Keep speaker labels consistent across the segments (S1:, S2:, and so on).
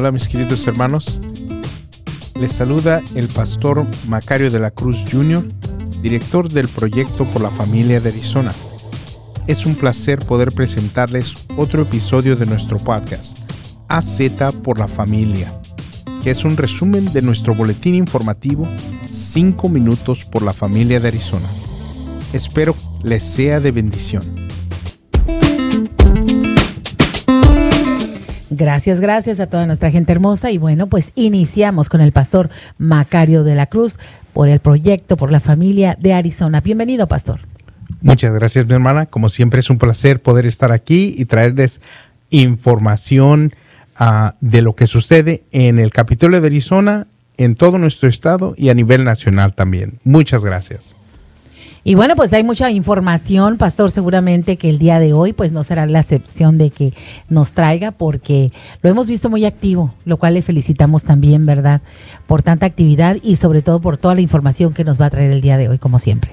S1: Hola mis queridos hermanos, les saluda el pastor Macario de la Cruz Jr., director del proyecto por la familia de Arizona. Es un placer poder presentarles otro episodio de nuestro podcast, AZ por la familia, que es un resumen de nuestro boletín informativo 5 minutos por la familia de Arizona. Espero les sea de bendición.
S2: Gracias, gracias a toda nuestra gente hermosa y bueno, pues iniciamos con el pastor Macario de la Cruz por el proyecto, por la familia de Arizona. Bienvenido, pastor.
S1: Muchas gracias, mi hermana. Como siempre es un placer poder estar aquí y traerles información uh, de lo que sucede en el Capitolio de Arizona, en todo nuestro estado y a nivel nacional también. Muchas gracias.
S2: Y bueno, pues hay mucha información, pastor, seguramente que el día de hoy pues no será la excepción de que nos traiga porque lo hemos visto muy activo, lo cual le felicitamos también, ¿verdad? Por tanta actividad y sobre todo por toda la información que nos va a traer el día de hoy, como siempre.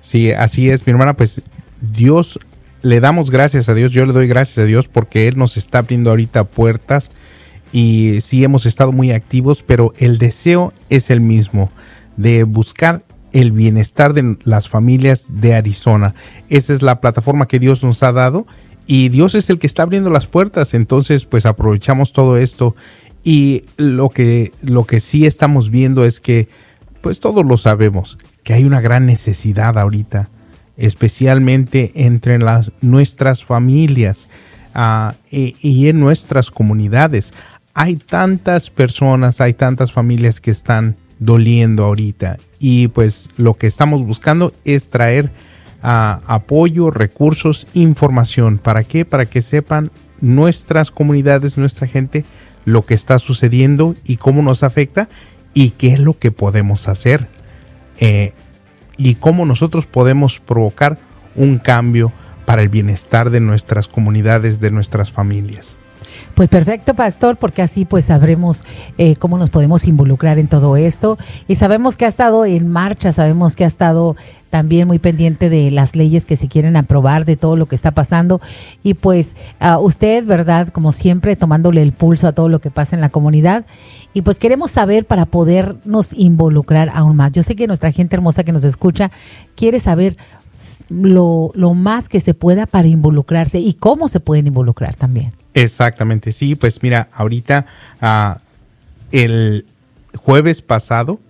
S1: Sí, así es, mi hermana, pues Dios, le damos gracias a Dios, yo le doy gracias a Dios porque Él nos está abriendo ahorita puertas y sí hemos estado muy activos, pero el deseo es el mismo de buscar el bienestar de las familias de Arizona. Esa es la plataforma que Dios nos ha dado y Dios es el que está abriendo las puertas. Entonces, pues aprovechamos todo esto y lo que, lo que sí estamos viendo es que, pues todos lo sabemos, que hay una gran necesidad ahorita, especialmente entre las, nuestras familias y, y en nuestras comunidades. Hay tantas personas, hay tantas familias que están doliendo ahorita y pues lo que estamos buscando es traer uh, apoyo, recursos, información. ¿Para qué? Para que sepan nuestras comunidades, nuestra gente, lo que está sucediendo y cómo nos afecta y qué es lo que podemos hacer eh, y cómo nosotros podemos provocar un cambio para el bienestar de nuestras comunidades, de nuestras familias.
S2: Pues perfecto, pastor, porque así pues sabremos eh, cómo nos podemos involucrar en todo esto. Y sabemos que ha estado en marcha, sabemos que ha estado también muy pendiente de las leyes que se quieren aprobar, de todo lo que está pasando. Y pues usted, ¿verdad? Como siempre, tomándole el pulso a todo lo que pasa en la comunidad. Y pues queremos saber para podernos involucrar aún más. Yo sé que nuestra gente hermosa que nos escucha quiere saber lo, lo más que se pueda para involucrarse y cómo se pueden involucrar también.
S1: Exactamente, sí, pues mira, ahorita uh, el jueves pasado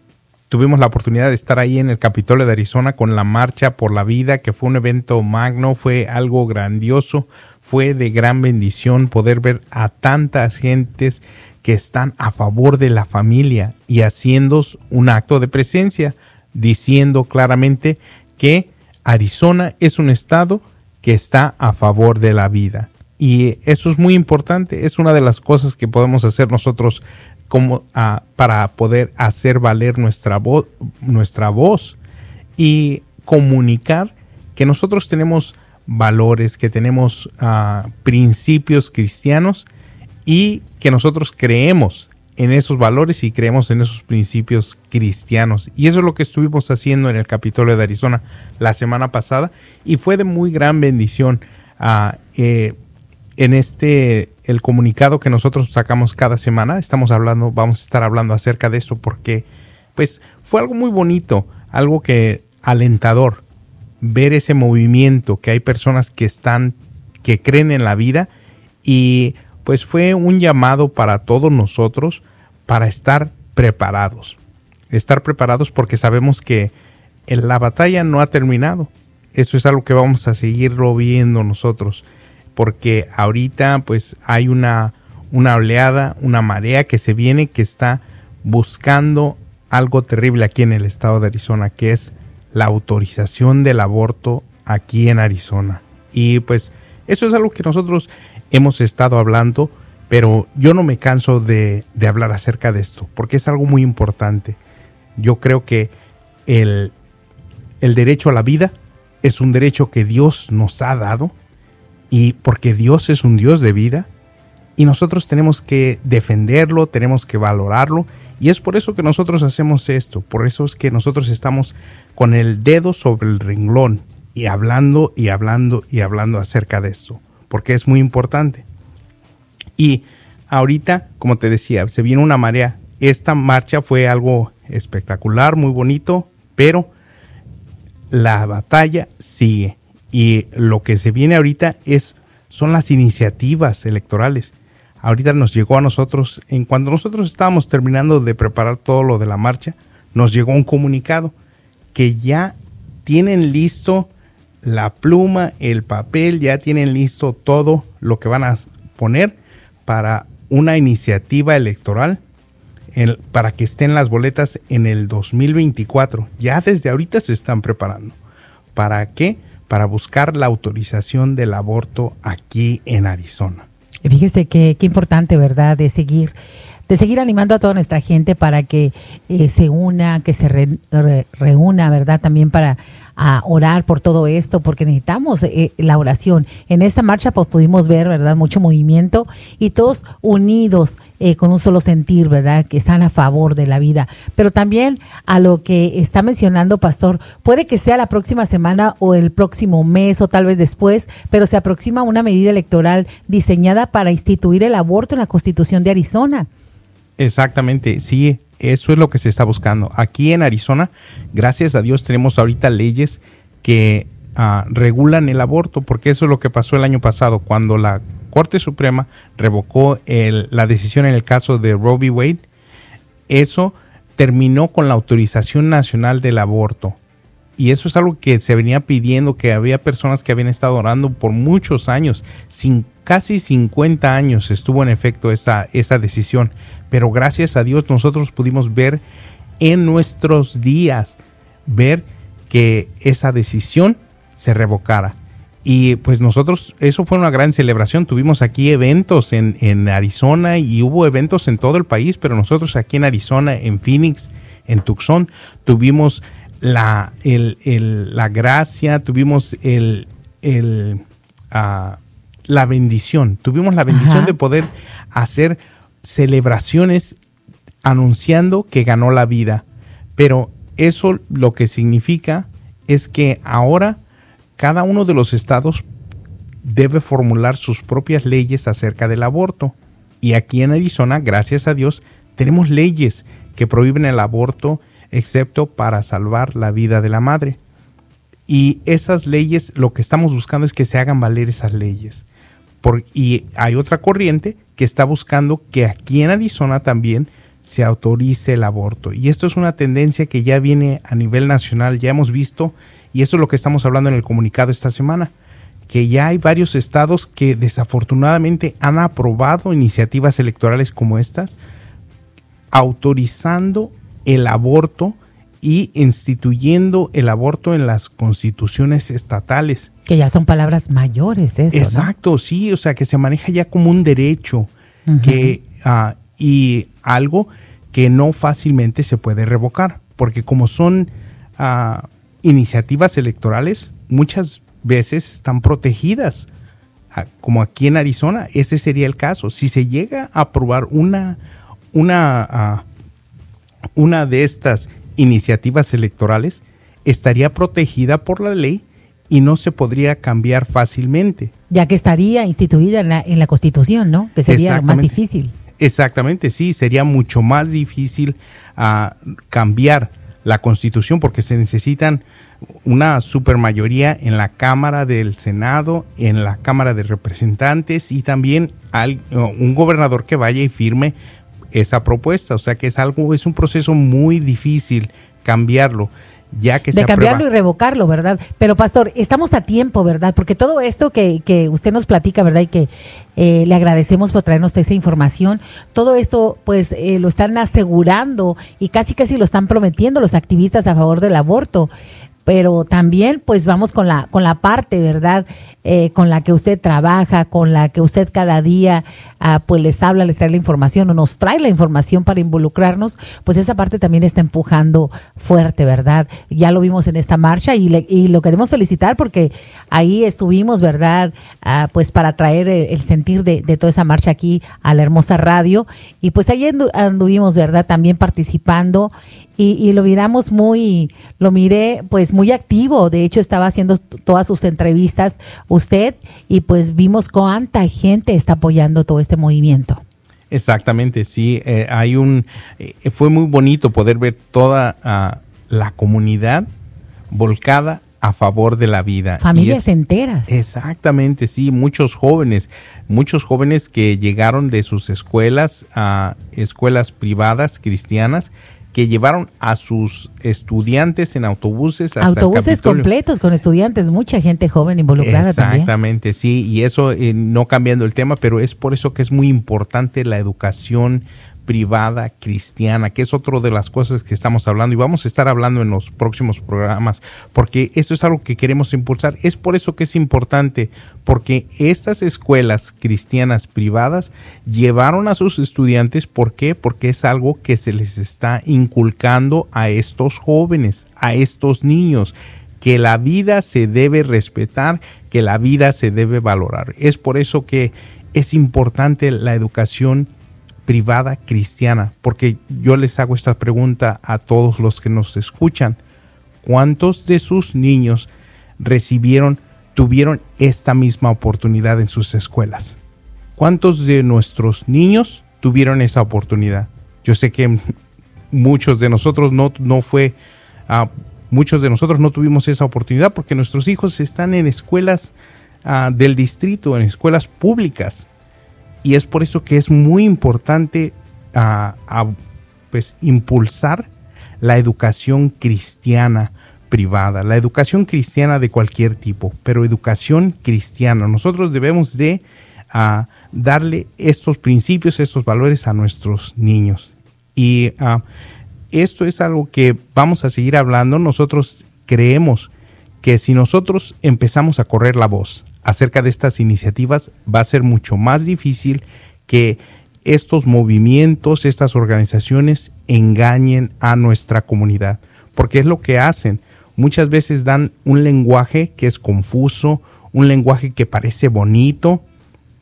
S1: tuvimos la oportunidad de estar ahí en el Capitolio de Arizona con la Marcha por la Vida, que fue un evento magno, fue algo grandioso, fue de gran bendición poder ver a tantas gentes que están a favor de la familia y haciendo un acto de presencia, diciendo claramente que Arizona es un estado que está a favor de la vida. Y eso es muy importante, es una de las cosas que podemos hacer nosotros como uh, para poder hacer valer nuestra voz, nuestra voz y comunicar que nosotros tenemos valores, que tenemos uh, principios cristianos y que nosotros creemos en esos valores y creemos en esos principios cristianos. Y eso es lo que estuvimos haciendo en el Capitolio de Arizona la semana pasada y fue de muy gran bendición. Uh, eh, en este, el comunicado que nosotros sacamos cada semana, estamos hablando, vamos a estar hablando acerca de eso porque, pues, fue algo muy bonito, algo que alentador, ver ese movimiento, que hay personas que están, que creen en la vida y pues fue un llamado para todos nosotros para estar preparados, estar preparados porque sabemos que la batalla no ha terminado. Eso es algo que vamos a seguirlo viendo nosotros porque ahorita pues hay una, una oleada, una marea que se viene que está buscando algo terrible aquí en el estado de Arizona, que es la autorización del aborto aquí en Arizona. Y pues eso es algo que nosotros hemos estado hablando, pero yo no me canso de, de hablar acerca de esto, porque es algo muy importante. Yo creo que el, el derecho a la vida es un derecho que Dios nos ha dado y porque Dios es un Dios de vida y nosotros tenemos que defenderlo, tenemos que valorarlo y es por eso que nosotros hacemos esto, por eso es que nosotros estamos con el dedo sobre el renglón y hablando y hablando y hablando acerca de esto, porque es muy importante. Y ahorita, como te decía, se viene una marea. Esta marcha fue algo espectacular, muy bonito, pero la batalla sigue. Y lo que se viene ahorita es, son las iniciativas electorales. Ahorita nos llegó a nosotros, en cuando nosotros estábamos terminando de preparar todo lo de la marcha, nos llegó un comunicado que ya tienen listo la pluma, el papel, ya tienen listo todo lo que van a poner para una iniciativa electoral para que estén las boletas en el 2024. Ya desde ahorita se están preparando. ¿Para qué? Para buscar la autorización del aborto aquí en Arizona.
S2: Fíjese qué, qué importante, ¿verdad? De seguir de seguir animando a toda nuestra gente para que eh, se una, que se reúna, ¿verdad? También para a orar por todo esto, porque necesitamos eh, la oración. En esta marcha pues pudimos ver, ¿verdad? Mucho movimiento y todos unidos eh, con un solo sentir, ¿verdad? Que están a favor de la vida. Pero también a lo que está mencionando Pastor, puede que sea la próxima semana o el próximo mes o tal vez después, pero se aproxima una medida electoral diseñada para instituir el aborto en la Constitución de Arizona.
S1: Exactamente, sí, eso es lo que se está buscando. Aquí en Arizona, gracias a Dios, tenemos ahorita leyes que ah, regulan el aborto, porque eso es lo que pasó el año pasado, cuando la Corte Suprema revocó la decisión en el caso de Roe v. Wade. Eso terminó con la autorización nacional del aborto. Y eso es algo que se venía pidiendo, que había personas que habían estado orando por muchos años, sin, casi 50 años estuvo en efecto esa, esa decisión pero gracias a Dios nosotros pudimos ver en nuestros días, ver que esa decisión se revocara. Y pues nosotros, eso fue una gran celebración. Tuvimos aquí eventos en, en, Arizona y hubo eventos en todo el país, pero nosotros aquí en Arizona, en Phoenix, en Tucson, tuvimos la, la gracia, tuvimos el, el, ah, la bendición, tuvimos la bendición de poder hacer celebraciones anunciando que ganó la vida. Pero eso lo que significa es que ahora cada uno de los estados debe formular sus propias leyes acerca del aborto. Y aquí en Arizona, gracias a Dios, tenemos leyes que prohíben el aborto excepto para salvar la vida de la madre. Y esas leyes, lo que estamos buscando es que se hagan valer esas leyes. Por, y hay otra corriente que está buscando que aquí en Arizona también se autorice el aborto. Y esto es una tendencia que ya viene a nivel nacional, ya hemos visto, y esto es lo que estamos hablando en el comunicado esta semana, que ya hay varios estados que desafortunadamente han aprobado iniciativas electorales como estas, autorizando el aborto y instituyendo el aborto en las constituciones estatales.
S2: Que ya son palabras mayores, eso.
S1: Exacto, sí, o sea, que se maneja ya como un derecho que, ah, y algo que no fácilmente se puede revocar, porque como son ah, iniciativas electorales, muchas veces están protegidas, ah, como aquí en Arizona, ese sería el caso. Si se llega a aprobar una, una, una de estas iniciativas electorales, estaría protegida por la ley y no se podría cambiar fácilmente.
S2: Ya que estaría instituida en la, en la Constitución, ¿no? Que sería más difícil.
S1: Exactamente, sí, sería mucho más difícil uh, cambiar la Constitución porque se necesitan una supermayoría en la Cámara del Senado, en la Cámara de Representantes y también al, un gobernador que vaya y firme esa propuesta. O sea que es algo, es un proceso muy difícil cambiarlo ya que
S2: de cambiarlo y revocarlo, ¿verdad? Pero pastor, estamos a tiempo, ¿verdad? Porque todo esto que, que usted nos platica, ¿verdad? Y que eh, le agradecemos por traernos esa información, todo esto pues eh, lo están asegurando y casi casi lo están prometiendo los activistas a favor del aborto pero también pues vamos con la con la parte verdad eh, con la que usted trabaja con la que usted cada día ah, pues les habla les trae la información o nos trae la información para involucrarnos pues esa parte también está empujando fuerte verdad ya lo vimos en esta marcha y, y lo queremos felicitar porque ahí estuvimos verdad ah, pues para traer el, sentir de, de, toda esa marcha aquí a la hermosa radio. Y pues ahí anduvimos verdad también participando y, lo miramos muy, lo miré pues muy activo, de hecho estaba haciendo todas sus entrevistas usted y pues vimos cuánta gente está apoyando todo este movimiento.
S1: Exactamente, sí. Eh, hay un, eh, fue muy bonito poder ver toda ah, la comunidad volcada a favor de la vida.
S2: Familias enteras.
S1: Exactamente, sí, muchos jóvenes, muchos jóvenes que llegaron de sus escuelas a escuelas privadas cristianas que llevaron a sus estudiantes en autobuses.
S2: autobuses completos con estudiantes, mucha gente joven involucrada
S1: Exactamente, sí, y eso eh, no cambiando el tema, pero es por eso que es muy importante la educación privada cristiana, que es otra de las cosas que estamos hablando y vamos a estar hablando en los próximos programas, porque esto es algo que queremos impulsar. Es por eso que es importante, porque estas escuelas cristianas privadas llevaron a sus estudiantes, ¿por qué? Porque es algo que se les está inculcando a estos jóvenes, a estos niños que la vida se debe respetar, que la vida se debe valorar. Es por eso que es importante la educación privada cristiana? Porque yo les hago esta pregunta a todos los que nos escuchan. ¿Cuántos de sus niños recibieron, tuvieron esta misma oportunidad en sus escuelas? ¿Cuántos de nuestros niños tuvieron esa oportunidad? Yo sé que muchos de nosotros no, no fue, uh, muchos de nosotros no tuvimos esa oportunidad porque nuestros hijos están en escuelas uh, del distrito, en escuelas públicas y es por eso que es muy importante a, pues, impulsar la educación cristiana privada, la educación cristiana de cualquier tipo, pero educación cristiana. Nosotros debemos de darle estos principios, estos valores a nuestros niños. Y esto es algo que vamos a seguir hablando. Nosotros creemos que si nosotros empezamos a correr la voz, acerca de estas iniciativas, va a ser mucho más difícil que estos movimientos, estas organizaciones engañen a nuestra comunidad, porque es lo que hacen. Muchas veces dan un lenguaje que es confuso, un lenguaje que parece bonito,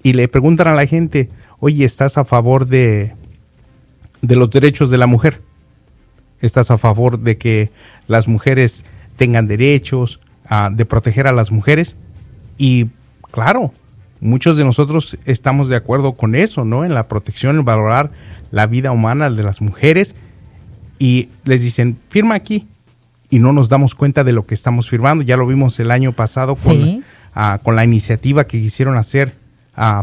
S1: y le preguntan a la gente, oye, ¿estás a favor de, de los derechos de la mujer? ¿Estás a favor de que las mujeres tengan derechos, ah, de proteger a las mujeres? Y claro, muchos de nosotros estamos de acuerdo con eso, ¿no? En la protección, en valorar la vida humana de las mujeres. Y les dicen, firma aquí. Y no nos damos cuenta de lo que estamos firmando. Ya lo vimos el año pasado con, con la iniciativa que quisieron hacer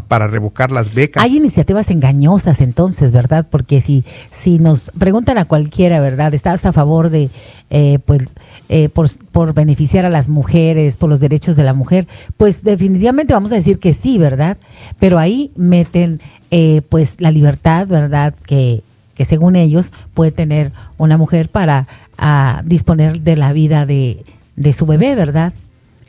S1: para revocar las becas.
S2: Hay iniciativas engañosas entonces, ¿verdad? Porque si, si nos preguntan a cualquiera, ¿verdad? ¿Estás a favor de, eh, pues, eh, por, beneficiar a las mujeres, por los derechos de la mujer? Pues definitivamente vamos a decir que sí, ¿verdad? Pero ahí meten, eh, pues, la libertad, ¿verdad? Que, que según ellos puede tener una mujer para a, disponer de la vida de, de su bebé, ¿verdad?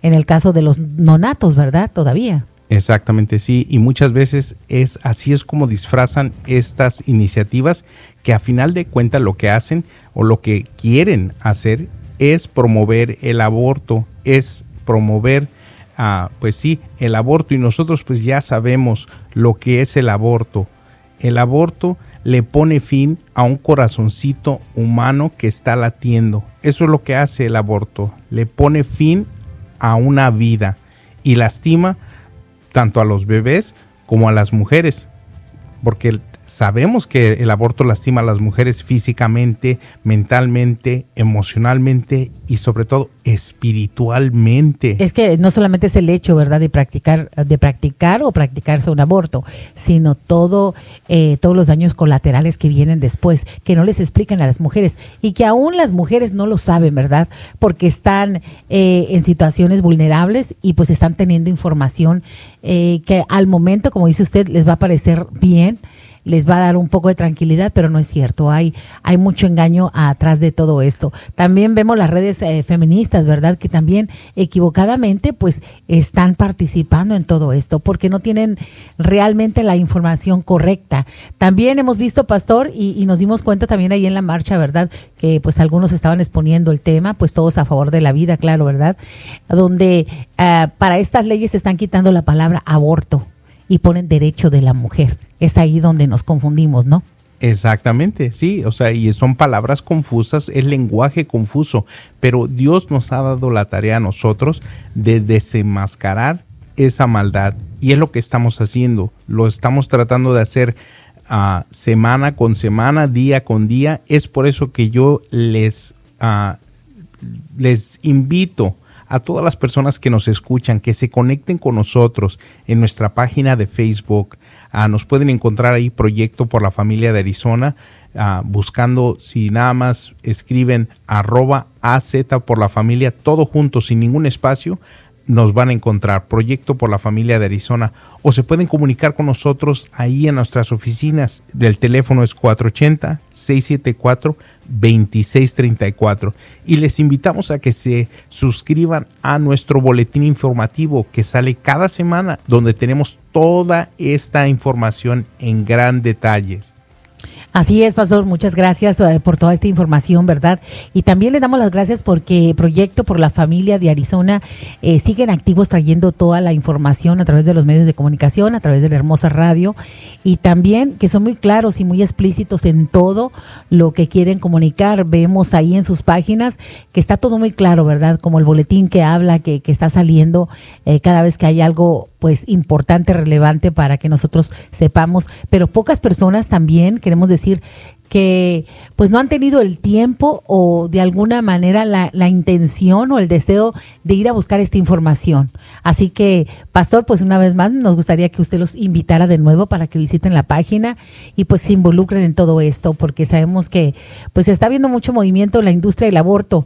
S2: En el caso de los nonatos, ¿verdad? Todavía.
S1: Exactamente, sí, y muchas veces es así es como disfrazan estas iniciativas que a final de cuentas lo que hacen o lo que quieren hacer es promover el aborto, es promover, ah, pues sí, el aborto y nosotros pues ya sabemos lo que es el aborto. El aborto le pone fin a un corazoncito humano que está latiendo. Eso es lo que hace el aborto, le pone fin a una vida y lastima tanto a los bebés como a las mujeres, porque sabemos que el aborto lastima a las mujeres físicamente, mentalmente, emocionalmente y sobre todo espiritualmente.
S2: Es que no solamente es el hecho, ¿verdad?, de practicar, de practicar o practicarse un aborto, sino todo, eh, todos los daños colaterales que vienen después, que no les explican a las mujeres y que aún las mujeres no lo saben, ¿verdad? Porque están eh, en situaciones vulnerables y pues están teniendo información eh, que al momento, como dice usted, les va a parecer bien les va a dar un poco de tranquilidad, pero no es cierto. Hay, hay mucho engaño atrás de todo esto. También vemos las redes eh, feministas, ¿verdad? Que también equivocadamente pues están participando en todo esto porque no tienen realmente la información correcta. También hemos visto, Pastor, y, nos dimos cuenta también ahí en la marcha, ¿verdad? Que pues algunos estaban exponiendo el tema, pues todos a favor de la vida, claro, ¿verdad? Donde eh, para estas leyes se están quitando la palabra aborto y ponen derecho de la mujer. Es ahí donde nos confundimos, ¿no?
S1: Exactamente, sí, o sea, y son palabras confusas, es lenguaje confuso, pero Dios nos ha dado la tarea a nosotros de desenmascarar esa maldad y es lo que estamos haciendo, lo estamos tratando de hacer semana con semana, día con día. Es por eso que yo les, les invito a todas las personas que nos escuchan que se conecten con nosotros en nuestra página de Facebook. nos pueden encontrar ahí Proyecto por la Familia de Arizona. buscando si nada más escriben arroba AZ por la familia, todo junto, sin ningún espacio, nos van a encontrar, Proyecto por la Familia de Arizona, o se pueden comunicar con nosotros ahí en nuestras oficinas. El teléfono es 480-674-2634. Y les invitamos a que se suscriban a nuestro boletín informativo que sale cada semana, donde tenemos toda esta información en gran detalle.
S2: Así es, Pastor, muchas gracias eh, por toda esta información, ¿verdad? Y también le damos las gracias porque Proyecto por la Familia de Arizona eh, siguen activos trayendo toda la información a través de los medios de comunicación, a través de la hermosa radio, y también que son muy claros y muy explícitos en todo lo que quieren comunicar. Vemos ahí en sus páginas que está todo muy claro, ¿verdad? Como el boletín que habla, que, que está saliendo eh, cada vez que hay algo pues importante, relevante para que nosotros sepamos, pero pocas personas también, queremos decir, que pues no han tenido el tiempo o de alguna manera la, la, intención o el deseo de ir a buscar esta información. Así que, pastor, pues una vez más nos gustaría que usted los invitara de nuevo para que visiten la página y pues se involucren en todo esto, porque sabemos que pues está habiendo mucho movimiento en la industria del aborto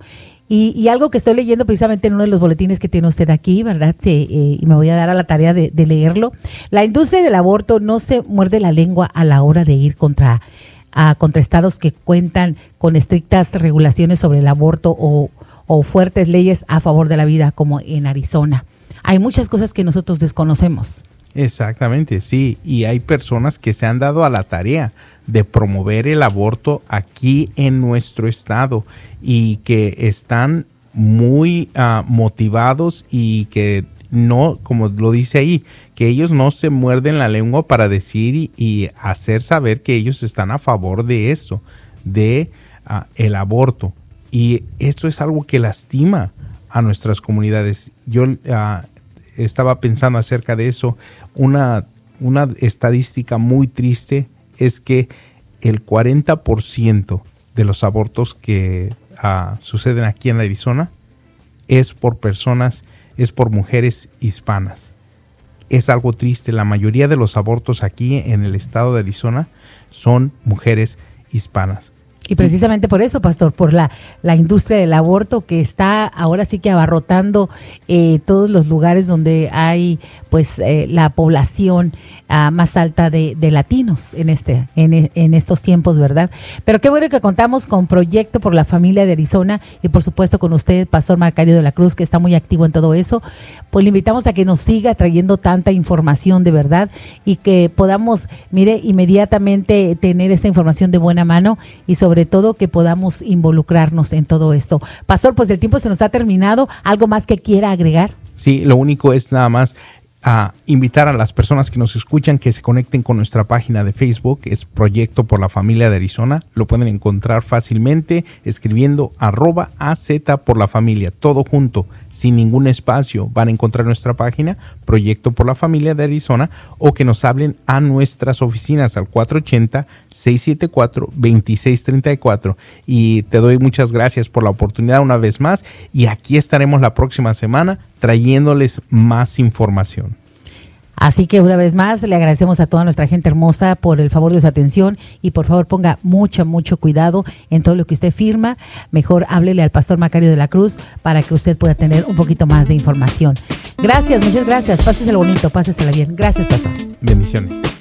S2: y, algo que estoy leyendo precisamente en uno de los boletines que tiene usted aquí, ¿verdad? Sí, eh, y me voy a dar a la tarea de, leerlo. La industria del aborto no se muerde la lengua a la hora de ir contra, contra estados que cuentan con estrictas regulaciones sobre el aborto o fuertes leyes a favor de la vida, como en Arizona. Hay muchas cosas que nosotros desconocemos.
S1: Exactamente, sí, y hay personas que se han dado a la tarea de promover el aborto aquí en nuestro estado y que están muy ah, motivados y que no, como lo dice ahí, que ellos no se muerden la lengua para decir y, hacer saber que ellos están a favor de eso, de ah, el aborto. Y esto es algo que lastima a nuestras comunidades. Yo ah, estaba pensando acerca de eso. Una, una estadística muy triste es que el 40% de los abortos que ah, suceden aquí en Arizona es por personas, es por mujeres hispanas. Es algo triste, la mayoría de los abortos aquí en el estado de Arizona son mujeres hispanas.
S2: Y precisamente por eso, pastor, por la, la industria del aborto que está ahora sí que abarrotando eh, todos los lugares donde hay pues eh, la población ah, más alta de, latinos en este en, en, estos tiempos, ¿verdad? Pero qué bueno que contamos con Proyecto por la Familia de Arizona y por supuesto con usted, Pastor Marcario de la Cruz, que está muy activo en todo eso. Pues le invitamos a que nos siga trayendo tanta información de verdad y que podamos, mire, inmediatamente tener esa información de buena mano y sobre todo que podamos involucrarnos en todo esto. Pastor, pues el tiempo se nos ha terminado. ¿Algo más que quiera agregar?
S1: Sí, lo único es nada más a invitar a las personas que nos escuchan que se conecten con nuestra página de Facebook, es Proyecto por la Familia de Arizona. Lo pueden encontrar fácilmente escribiendo arroba AZ por la familia, todo junto, sin ningún espacio. Van a encontrar nuestra página, Proyecto por la Familia de Arizona, o que nos hablen a nuestras oficinas al 480-674-2634. Y te doy muchas gracias por la oportunidad una vez más y aquí estaremos la próxima semana trayéndoles más información.
S2: Así que una vez más le agradecemos a toda nuestra gente hermosa por el favor de su atención y por favor ponga mucho, mucho cuidado en todo lo que usted firma. Mejor háblele al pastor Macario de la Cruz para que usted pueda tener un poquito más de información. Gracias, muchas gracias. Páseselo bonito, pásesela bien. Gracias, pastor.
S1: Bendiciones.